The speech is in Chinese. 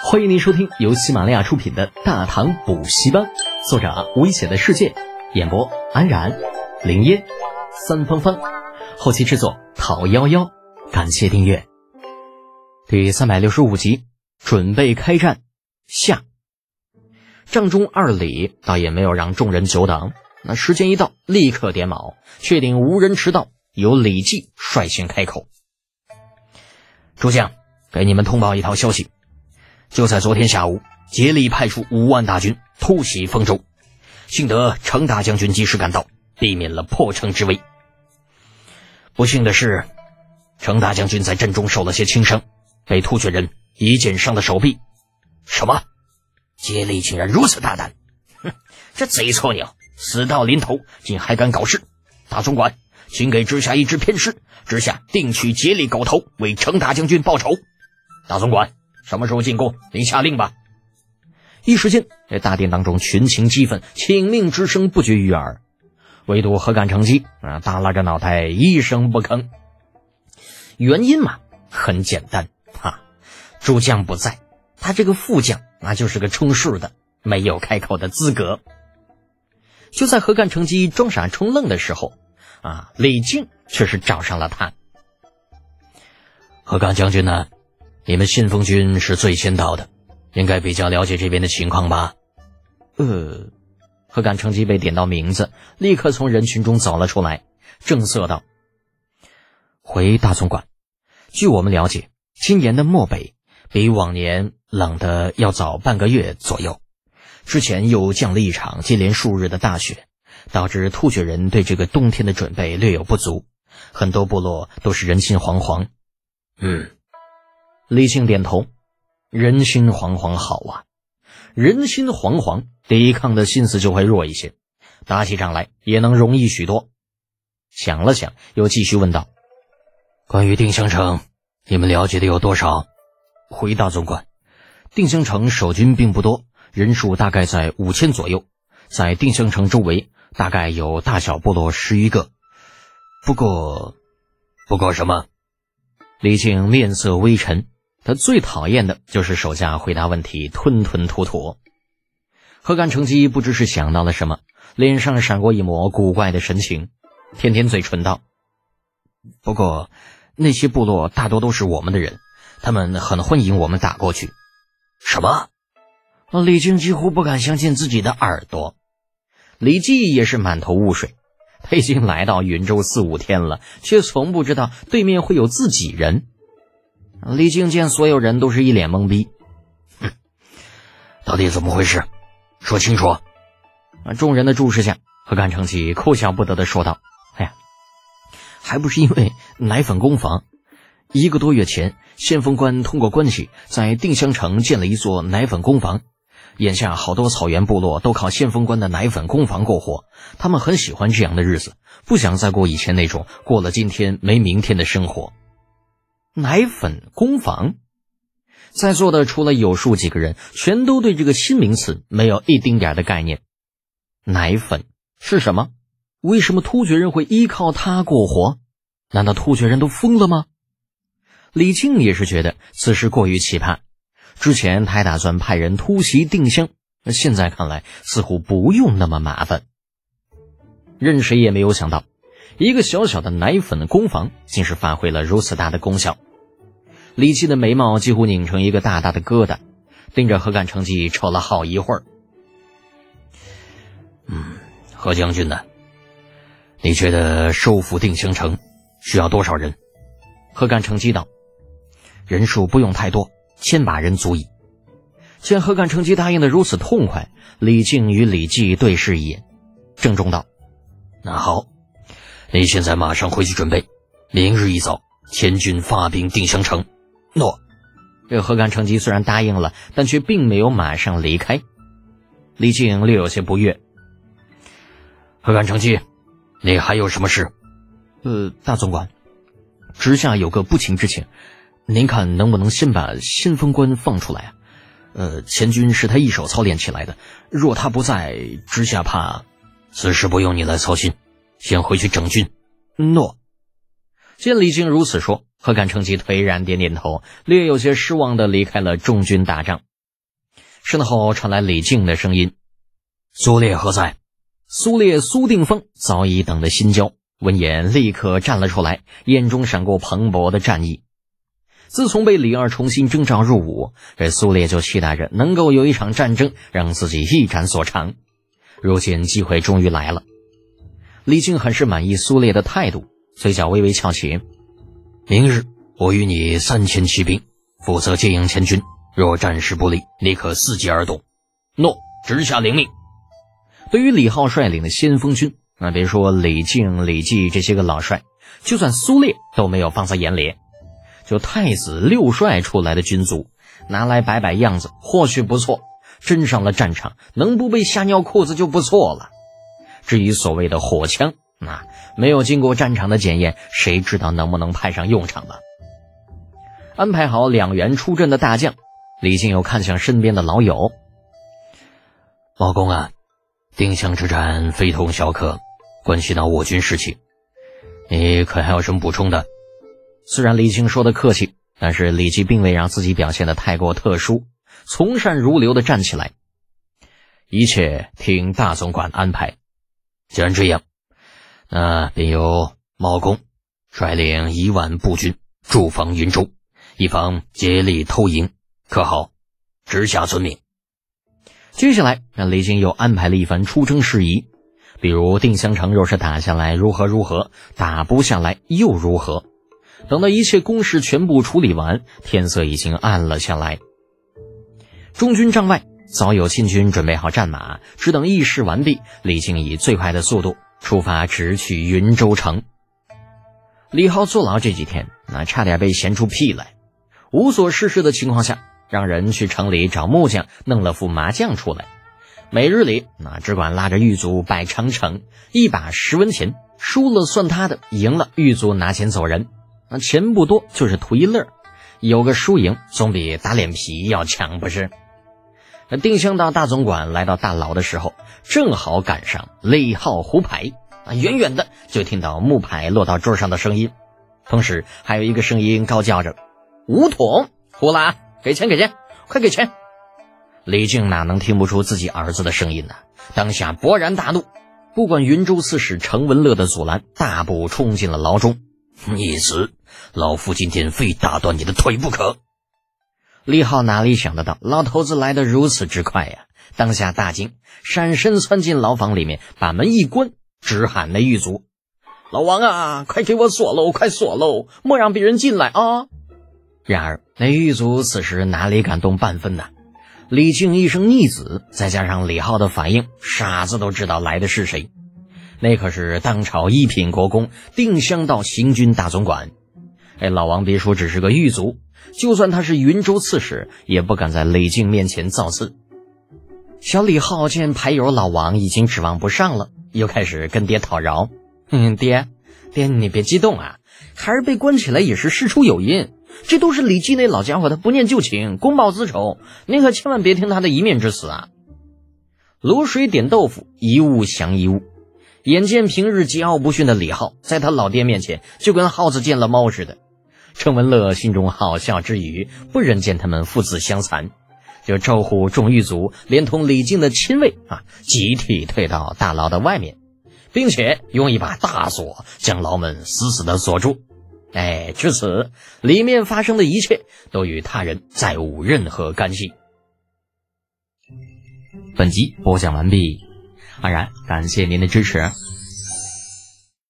欢迎您收听由喜马拉雅出品的《大唐补习班》，作者危险的世界，演播安然、林烟、三芳芳，后期制作陶幺幺。感谢订阅。第三百六十五集，准备开战下。帐中二李倒也没有让众人久等，那时间一到，立刻点卯，确定无人迟到，由李绩率先开口：“诸将，给你们通报一条消息。”就在昨天下午，竭力派出五万大军突袭丰州，幸得程大将军及时赶到，避免了破城之危。不幸的是，程大将军在阵中受了些轻伤，被突厥人一剑伤了手臂。什么？竭力竟然如此大胆！哼，这贼错鸟，死到临头竟还敢搞事！大总管，请给直下一支偏师，直下定取竭力狗头，为程大将军报仇。大总管。什么时候进宫？您下令吧！一时间，这大殿当中群情激愤，请命之声不绝于耳。唯独何干成机啊，耷拉着脑袋，一声不吭。原因嘛，很简单哈，主将不在，他这个副将那就是个充数的，没有开口的资格。就在何干成机装傻充愣的时候，啊，李靖却是找上了他。何干将军呢？你们信封军是最先到的，应该比较了解这边的情况吧？呃，何敢乘机被点到名字，立刻从人群中走了出来，正色道：“回大总管，据我们了解，今年的漠北比往年冷的要早半个月左右，之前又降了一场接连数日的大雪，导致突厥人对这个冬天的准备略有不足，很多部落都是人心惶惶。”嗯。李靖点头，人心惶惶，好啊！人心惶惶，抵抗的心思就会弱一些，打起仗来也能容易许多。想了想，又继续问道：“关于定襄城，你们了解的有多少？”回大总管：“定襄城守军并不多，人数大概在五千左右，在定襄城周围大概有大小部落十余个。不过，不过什么？”李靖面色微沉。他最讨厌的就是手下回答问题吞吞吐吐。何干乘机不知是想到了什么，脸上闪过一抹古怪的神情，舔舔嘴唇道：“不过那些部落大多都是我们的人，他们很欢迎我们打过去。”什么？李靖几乎不敢相信自己的耳朵。李绩也是满头雾水，他已经来到云州四五天了，却从不知道对面会有自己人。李靖见所有人都是一脸懵逼，哼，到底怎么回事？说清楚！啊！众人的注视下，何干成起哭笑不得的说道：“哎呀，还不是因为奶粉工坊。一个多月前，先锋官通过关系在定襄城建了一座奶粉工坊。眼下好多草原部落都靠先锋官的奶粉工坊过活，他们很喜欢这样的日子，不想再过以前那种过了今天没明天的生活。”奶粉工坊，在座的除了有数几个人，全都对这个新名词没有一丁点的概念。奶粉是什么？为什么突厥人会依靠它过活？难道突厥人都疯了吗？李靖也是觉得此事过于奇葩。之前他还打算派人突袭定襄，那现在看来似乎不用那么麻烦。任谁也没有想到，一个小小的奶粉工坊，竟是发挥了如此大的功效。李琦的眉毛几乎拧成一个大大的疙瘩，盯着何干成绩瞅了好一会儿。嗯，何将军呢？你觉得收复定襄城需要多少人？何干成机道：“人数不用太多，千把人足矣。”见何干成绩答应的如此痛快，李靖与李绩对视一眼，郑重道：“那好，你现在马上回去准备，明日一早千军发兵定襄城。”诺，这何干成吉虽然答应了，但却并没有马上离开。李靖略有些不悦。何干成吉，你还有什么事？呃，大总管，直下有个不情之请，您看能不能先把先锋官放出来啊？呃，前军是他一手操练起来的，若他不在，直下怕。此事不用你来操心，先回去整军。诺。见李靖如此说。何干成吉颓然点点头，略有些失望的离开了中军大帐。身后传来李靖的声音：“苏烈何在？”苏烈、苏定方早已等得心焦，闻言立刻站了出来，眼中闪过蓬勃的战意。自从被李二重新征召入伍，这苏烈就期待着能够有一场战争让自己一展所长。如今机会终于来了，李靖很是满意苏烈的态度，嘴角微微翘起。明日我与你三千骑兵，负责接应前军。若战事不利，你可伺机而动。诺，直下领命。对于李浩率领的先锋军，那别说李靖、李绩这些个老帅，就算苏烈都没有放在眼里。就太子六帅出来的军卒，拿来摆摆样子，或许不错。真上了战场，能不被吓尿裤子就不错了。至于所谓的火枪，那没有经过战场的检验，谁知道能不能派上用场呢？安排好两员出阵的大将，李靖又看向身边的老友：“老公啊，定襄之战非同小可，关系到我军士气，你可还有什么补充的？”虽然李靖说的客气，但是李靖并未让自己表现的太过特殊，从善如流的站起来。一切听大总管安排。既然这样，那便由茂公率领一万步军驻防云州，以防竭力偷营，可好？直下遵命。接下来，让李靖又安排了一番出征事宜，比如定襄城若是打下来如何如何，打不下来又如何。等到一切公事全部处理完，天色已经暗了下来。中军帐外早有亲军准备好战马，只等议事完毕，李靖以最快的速度出发，直去云州城。李浩坐牢这几天，那差点被闲出屁来。无所事事的情况下，让人去城里找木匠弄了副麻将出来，每日里那只管拉着狱卒摆长城，一把十文钱，输了算他的，赢了狱卒拿钱走人。那钱不多，就是图一乐，有个输赢总比打脸皮要强，不是？那定襄道大总管来到大牢的时候，正好赶上李浩胡牌啊，远远的就听到木牌落到桌上的声音，同时还有一个声音高叫着：“五桶，胡了啊，给钱给钱，快给钱！”李靖哪能听不出自己儿子的声音呢？当下勃然大怒，不管云州刺史程文乐的阻拦，大步冲进了牢中。逆子，老夫今天非打断你的腿不可！李浩哪里想得到，老头子来的如此之快呀！当下大惊，闪身窜进牢房里面，把门一关，直喊那狱卒：“老王啊，快给我锁喽，快锁喽，莫让别人进来啊！”然而那狱卒此时哪里敢动半分呢？李靖一声逆子，再加上李浩的反应，傻子都知道来的是谁。那可是当朝一品国公，定襄道行军大总管。哎，老王别说只是个狱卒，就算他是云州刺史，也不敢在李靖面前造次。小李浩见牌友老王已经指望不上了，又开始跟爹讨饶：“ 嗯，爹，爹你别激动啊，孩儿被关起来也是事出有因，这都是李靖那老家伙他不念旧情，公报私仇，您可千万别听他的一面之词啊。”卤水点豆腐，一物降一物。眼见平日桀骜不驯的李浩，在他老爹面前就跟耗子见了猫似的。程文乐心中好笑之余，不忍见他们父子相残，就招呼众狱卒，连同李靖的亲卫啊，集体退到大牢的外面，并且用一把大锁将牢门死死的锁住。哎，至此，里面发生的一切都与他人再无任何干系。本集播讲完毕。安然，感谢您的支持。